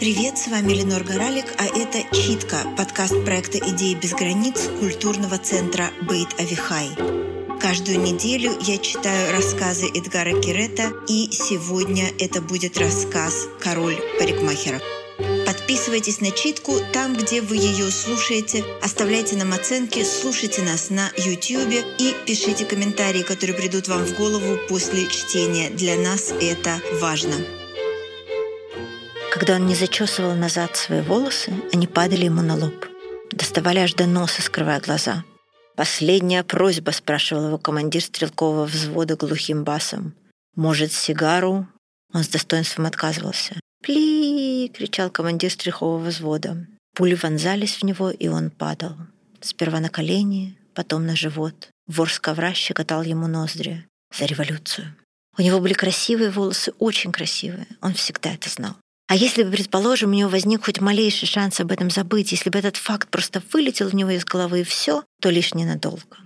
Привет, с вами Ленор Горалик, а это «Читка» — подкаст проекта «Идеи без границ» культурного центра «Бейт Авихай». Каждую неделю я читаю рассказы Эдгара Кирета, и сегодня это будет рассказ «Король парикмахеров». Подписывайтесь на читку там, где вы ее слушаете, оставляйте нам оценки, слушайте нас на YouTube и пишите комментарии, которые придут вам в голову после чтения. Для нас это важно. Когда он не зачесывал назад свои волосы, они падали ему на лоб. Доставали аж до носа, скрывая глаза. «Последняя просьба», — спрашивал его командир стрелкового взвода глухим басом. «Может, сигару?» Он с достоинством отказывался. «Пли!» — кричал командир стрелкового взвода. Пули вонзались в него, и он падал. Сперва на колени, потом на живот. Вор с ковра щекотал ему ноздри. За революцию. У него были красивые волосы, очень красивые. Он всегда это знал. А если бы, предположим, у него возник хоть малейший шанс об этом забыть, если бы этот факт просто вылетел у него из головы и все, то лишь ненадолго.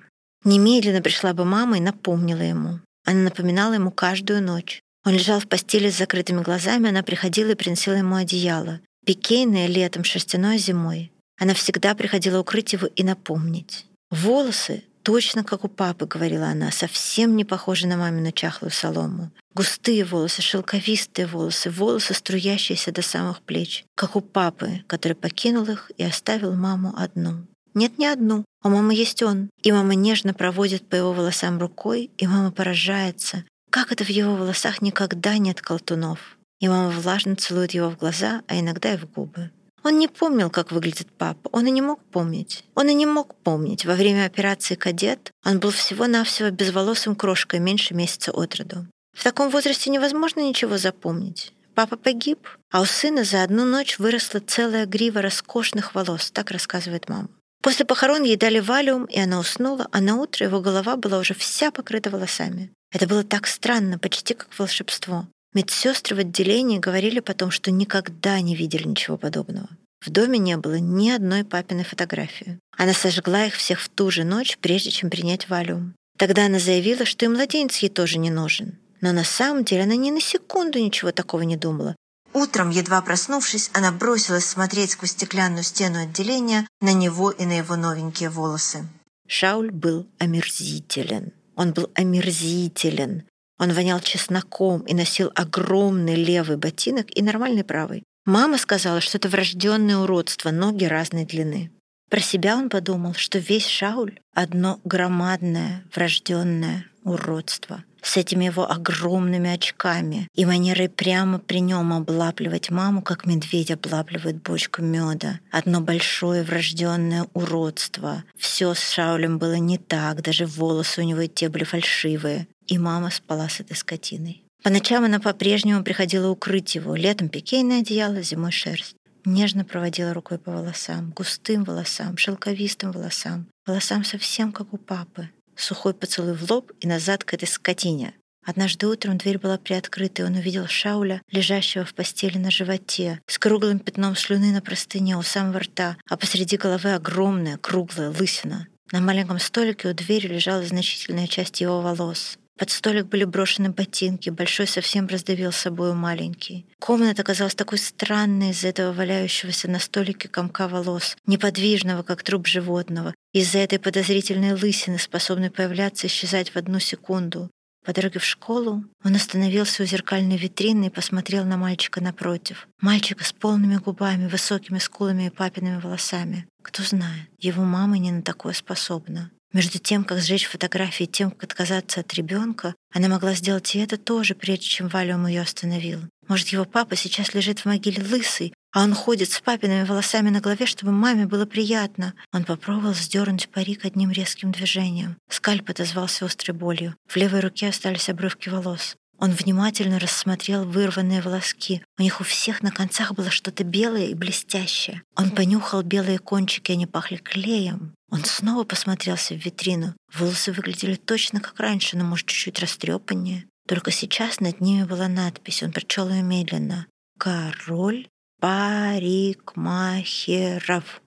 Немедленно пришла бы мама и напомнила ему. Она напоминала ему каждую ночь. Он лежал в постели с закрытыми глазами, она приходила и приносила ему одеяло. Пикейное летом, шерстяное зимой. Она всегда приходила укрыть его и напомнить. Волосы точно как у папы, говорила она, совсем не похожи на мамину чахлую солому. Густые волосы, шелковистые волосы, волосы, струящиеся до самых плеч, как у папы, который покинул их и оставил маму одну. Нет, не одну. У мамы есть он. И мама нежно проводит по его волосам рукой, и мама поражается, как это в его волосах никогда нет колтунов. И мама влажно целует его в глаза, а иногда и в губы. Он не помнил, как выглядит папа. Он и не мог помнить. Он и не мог помнить. Во время операции «Кадет» он был всего-навсего безволосым крошкой меньше месяца от роду. В таком возрасте невозможно ничего запомнить. Папа погиб, а у сына за одну ночь выросла целая грива роскошных волос, так рассказывает мама. После похорон ей дали валиум, и она уснула, а на утро его голова была уже вся покрыта волосами. Это было так странно, почти как волшебство. Медсестры в отделении говорили потом, что никогда не видели ничего подобного. В доме не было ни одной папиной фотографии. Она сожгла их всех в ту же ночь, прежде чем принять валюм. Тогда она заявила, что и младенец ей тоже не нужен. Но на самом деле она ни на секунду ничего такого не думала. Утром, едва проснувшись, она бросилась смотреть сквозь стеклянную стену отделения на него и на его новенькие волосы. Шауль был омерзителен. Он был омерзителен. Он вонял чесноком и носил огромный левый ботинок и нормальный правый. Мама сказала, что это врожденное уродство, ноги разной длины. Про себя он подумал, что весь Шауль — одно громадное врожденное уродство с этими его огромными очками и манерой прямо при нем облапливать маму, как медведь облапливает бочку меда. Одно большое врожденное уродство. Все с Шаулем было не так, даже волосы у него и те были фальшивые. И мама спала с этой скотиной. По ночам она по-прежнему приходила укрыть его. Летом пикейное одеяло, зимой шерсть. Нежно проводила рукой по волосам, густым волосам, шелковистым волосам, волосам совсем как у папы. Сухой поцелуй в лоб и назад к этой скотине. Однажды утром дверь была приоткрыта, и он увидел Шауля, лежащего в постели на животе, с круглым пятном слюны на простыне у самого рта, а посреди головы огромная, круглая лысина. На маленьком столике у двери лежала значительная часть его волос. Под столик были брошены ботинки, большой совсем раздавил собою маленький. Комната казалась такой странной из-за этого валяющегося на столике комка волос, неподвижного, как труп животного, из-за этой подозрительной лысины, способной появляться и исчезать в одну секунду. По дороге в школу он остановился у зеркальной витрины и посмотрел на мальчика напротив. Мальчика с полными губами, высокими скулами и папиными волосами. Кто знает, его мама не на такое способна. Между тем, как сжечь фотографии, тем, как отказаться от ребенка, она могла сделать и это тоже, прежде чем Валюм ее остановил. Может, его папа сейчас лежит в могиле лысый, а он ходит с папиными волосами на голове, чтобы маме было приятно. Он попробовал сдернуть парик одним резким движением. Скальп отозвался острой болью. В левой руке остались обрывки волос. Он внимательно рассмотрел вырванные волоски. У них у всех на концах было что-то белое и блестящее. Он понюхал белые кончики, они пахли клеем. Он снова посмотрелся в витрину. Волосы выглядели точно как раньше, но, может, чуть-чуть растрепаннее. Только сейчас над ними была надпись. Он прочел ее медленно. «Король парикмахеров».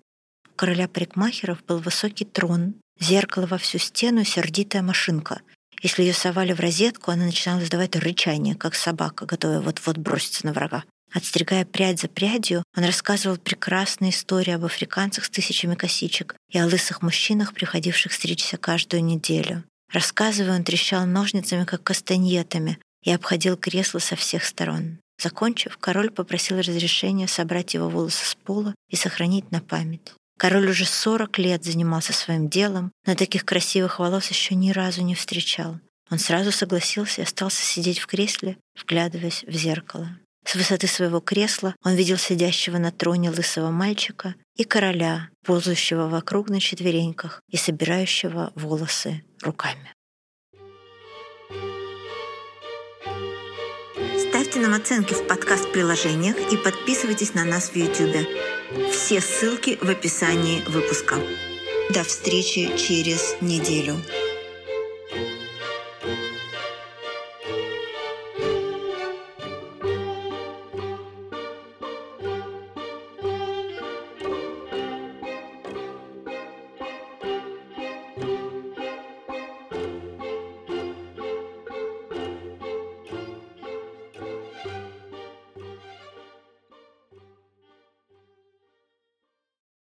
У короля парикмахеров был высокий трон, зеркало во всю стену, сердитая машинка — если ее совали в розетку, она начинала издавать рычание, как собака, готовая вот-вот броситься на врага. Отстригая прядь за прядью, он рассказывал прекрасные истории об африканцах с тысячами косичек и о лысых мужчинах, приходивших стричься каждую неделю. Рассказывая, он трещал ножницами, как кастаньетами, и обходил кресло со всех сторон. Закончив, король попросил разрешения собрать его волосы с пола и сохранить на память. Король уже 40 лет занимался своим делом, но таких красивых волос еще ни разу не встречал. Он сразу согласился и остался сидеть в кресле, вглядываясь в зеркало. С высоты своего кресла он видел сидящего на троне лысого мальчика и короля, ползающего вокруг на четвереньках и собирающего волосы руками. Ставьте нам оценки в подкаст-приложениях и подписывайтесь на нас в YouTube. Все ссылки в описании выпуска. До встречи через неделю.